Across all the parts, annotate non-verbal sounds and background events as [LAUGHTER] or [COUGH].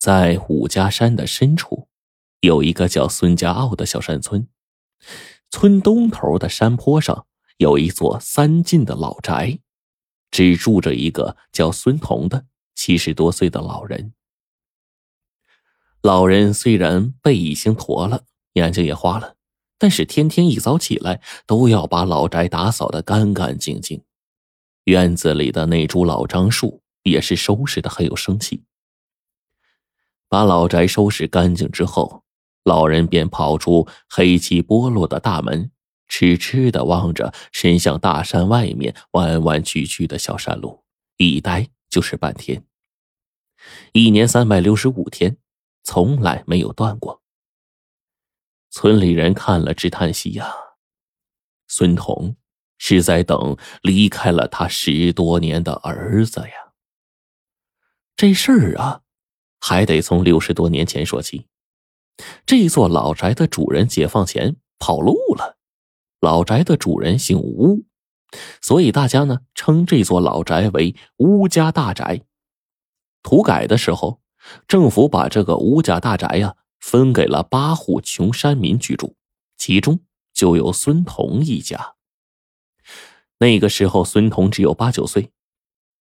在五家山的深处，有一个叫孙家坳的小山村。村东头的山坡上有一座三进的老宅，只住着一个叫孙彤的七十多岁的老人。老人虽然背已经驼了，眼睛也花了，但是天天一早起来都要把老宅打扫的干干净净。院子里的那株老樟树也是收拾的很有生气。把老宅收拾干净之后，老人便跑出黑漆剥落的大门，痴痴的望着伸向大山外面弯弯曲曲的小山路，一呆就是半天。一年三百六十五天，从来没有断过。村里人看了直叹息呀，孙彤。是在等离开了他十多年的儿子呀。这事儿啊，还得从六十多年前说起。这座老宅的主人解放前跑路了，老宅的主人姓吴，所以大家呢称这座老宅为吴家大宅。土改的时候，政府把这个吴家大宅呀分给了八户穷山民居住，其中就有孙彤一家。那个时候，孙彤只有八九岁。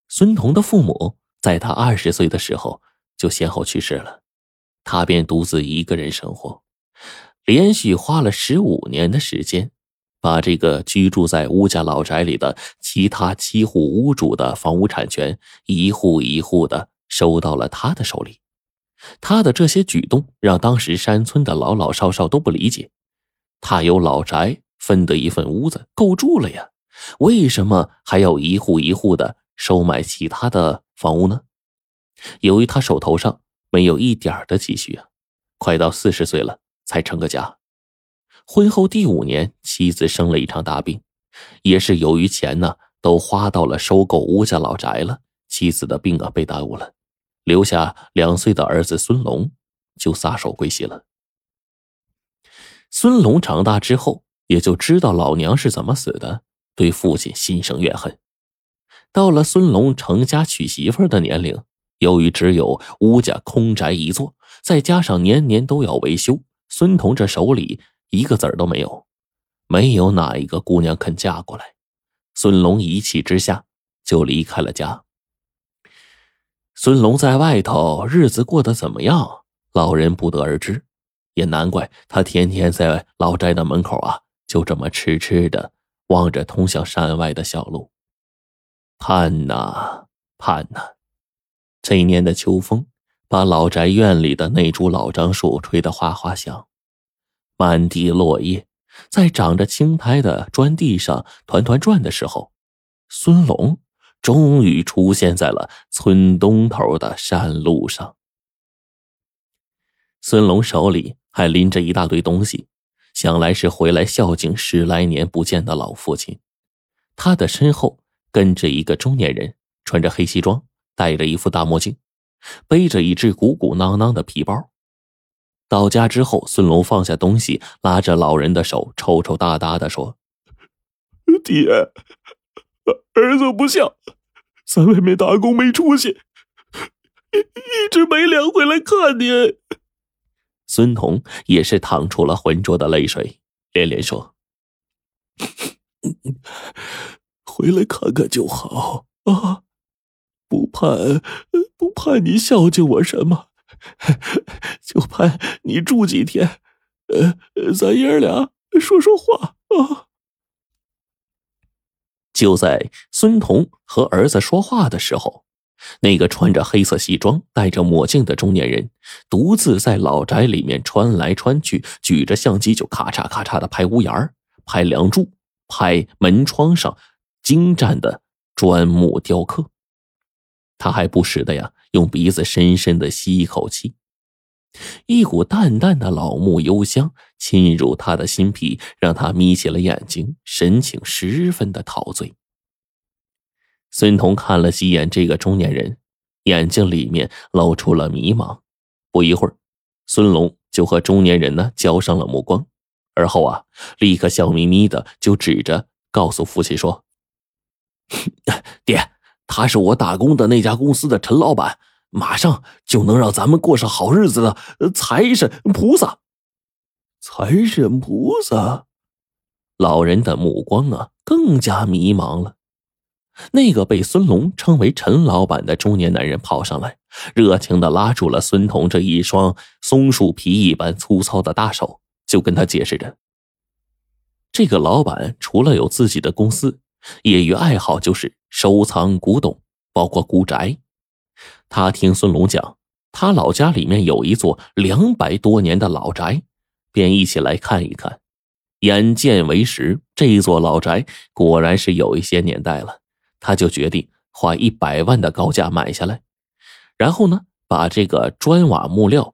孙彤的父母在他二十岁的时候就先后去世了，他便独自一个人生活，连续花了十五年的时间，把这个居住在吴家老宅里的其他七户屋主的房屋产权一户一户的收到了他的手里。他的这些举动让当时山村的老老少少都不理解，他有老宅分得一份屋子够住了呀。为什么还要一户一户的收买其他的房屋呢？由于他手头上没有一点的积蓄啊，快到四十岁了才成个家。婚后第五年，妻子生了一场大病，也是由于钱呢都花到了收购吴家老宅了，妻子的病啊被耽误了，留下两岁的儿子孙龙就撒手归西了。孙龙长大之后，也就知道老娘是怎么死的。对父亲心生怨恨。到了孙龙成家娶媳妇的年龄，由于只有吴家空宅一座，再加上年年都要维修，孙彤这手里一个子儿都没有，没有哪一个姑娘肯嫁过来。孙龙一气之下就离开了家。孙龙在外头日子过得怎么样，老人不得而知，也难怪他天天在老宅的门口啊，就这么痴痴的。望着通向山外的小路，盼呐盼呐。这一年的秋风把老宅院里的那株老樟树吹得哗哗响，满地落叶在长着青苔的砖地上团团转的时候，孙龙终于出现在了村东头的山路上。孙龙手里还拎着一大堆东西。想来是回来孝敬十来年不见的老父亲，他的身后跟着一个中年人，穿着黑西装，戴着一副大墨镜，背着一只鼓鼓囊囊的皮包。到家之后，孙龙放下东西，拉着老人的手，抽抽搭搭的说：“爹，儿子不孝，在外面打工没出息，一一直没脸回来看您。”孙彤也是淌出了浑浊的泪水，连连说：“回来看看就好啊，不盼不盼你孝敬我什么，[LAUGHS] 就盼你住几天，呃，咱爷儿俩说说话啊。”就在孙彤和儿子说话的时候。那个穿着黑色西装、戴着墨镜的中年人，独自在老宅里面穿来穿去，举着相机就咔嚓咔嚓的拍屋檐拍梁柱、拍门窗上精湛的砖木雕刻。他还不时的呀，用鼻子深深的吸一口气，一股淡淡的老木幽香侵入他的心脾，让他眯起了眼睛，神情十分的陶醉。孙彤看了几眼这个中年人，眼睛里面露出了迷茫。不一会儿，孙龙就和中年人呢交上了目光，而后啊，立刻笑眯眯的就指着告诉父亲说：“ [LAUGHS] 爹，他是我打工的那家公司的陈老板，马上就能让咱们过上好日子的财神菩萨。财神菩萨，老人的目光啊更加迷茫了。那个被孙龙称为陈老板的中年男人跑上来，热情的拉住了孙彤这一双松树皮一般粗糙的大手，就跟他解释着：这个老板除了有自己的公司，业余爱好就是收藏古董，包括古宅。他听孙龙讲，他老家里面有一座两百多年的老宅，便一起来看一看。眼见为实，这座老宅果然是有一些年代了。他就决定花一百万的高价买下来，然后呢，把这个砖瓦木料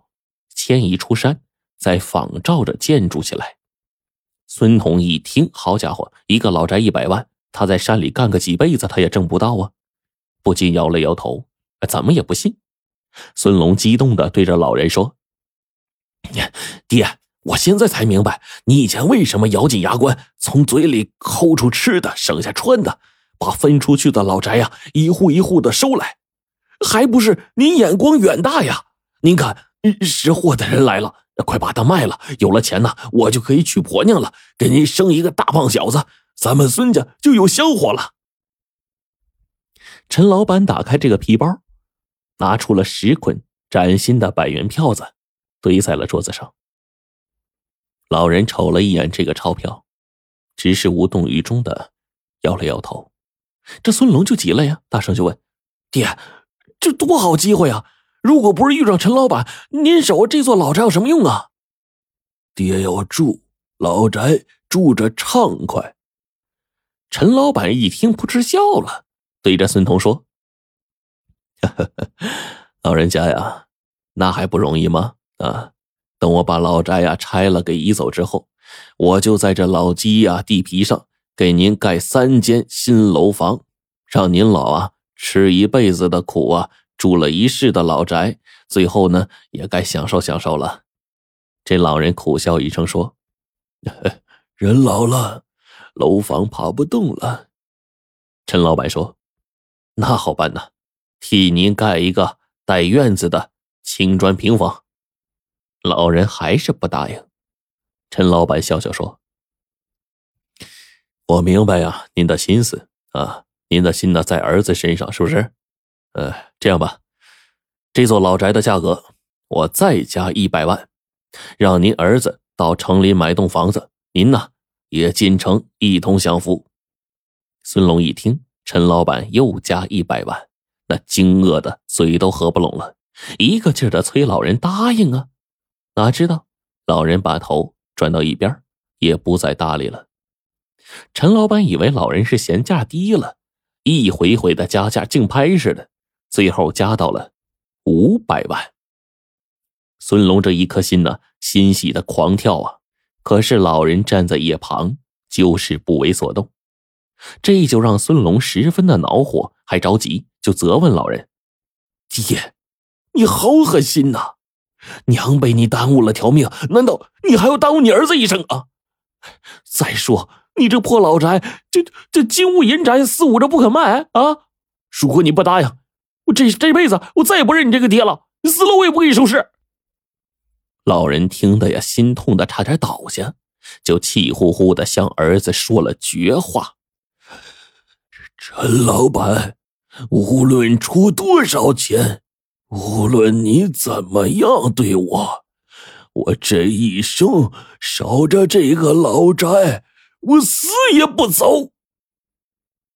迁移出山，再仿照着建筑起来。孙彤一听，好家伙，一个老宅一百万，他在山里干个几辈子，他也挣不到啊！不禁摇了摇头，怎么也不信。孙龙激动的对着老人说：“爹，我现在才明白，你以前为什么咬紧牙关，从嘴里抠出吃的，省下穿的。”把分出去的老宅呀，一户一户的收来，还不是您眼光远大呀？您看，识货的人来了，快把它卖了。有了钱呢，我就可以娶婆娘了，给您生一个大胖小子，咱们孙家就有香火了。陈老板打开这个皮包，拿出了十捆崭新的百元票子，堆在了桌子上。老人瞅了一眼这个钞票，只是无动于衷的摇了摇头。这孙龙就急了呀，大声就问：“爹，这多好机会啊！如果不是遇上陈老板，您守这座老宅有什么用啊？”爹要住老宅，住着畅快。陈老板一听，扑哧笑了，对着孙彤说：“老人家呀，那还不容易吗？啊，等我把老宅呀拆了给移走之后，我就在这老基呀地皮上。”给您盖三间新楼房，让您老啊吃一辈子的苦啊，住了一世的老宅，最后呢也该享受享受了。这老人苦笑一声说：“ [LAUGHS] 人老了，楼房爬不动了。”陈老板说：“那好办呐，替您盖一个带院子的青砖平房。”老人还是不答应。陈老板笑笑说。我明白呀，您的心思啊，您的心呢在儿子身上，是不是？呃，这样吧，这座老宅的价格我再加一百万，让您儿子到城里买栋房子，您呢也进城一同享福。孙龙一听，陈老板又加一百万，那惊愕的嘴都合不拢了，一个劲儿的催老人答应啊，哪知道老人把头转到一边，也不再搭理了。陈老板以为老人是嫌价低了，一回回的加价，竞拍似的，最后加到了五百万。孙龙这一颗心呢，欣喜的狂跳啊！可是老人站在一旁，就是不为所动，这就让孙龙十分的恼火，还着急，就责问老人：“爹，你好狠心呐！娘被你耽误了条命，难道你还要耽误你儿子一生啊？再说……”你这破老宅，这这金屋银宅四五着不肯卖啊！如果你不答应，我这这辈子我再也不认你这个爹了，死了我也不给你收尸。老人听得呀，心痛的差点倒下，就气呼呼的向儿子说了绝话：“陈老板，无论出多少钱，无论你怎么样对我，我这一生守着这个老宅。”我死也不走。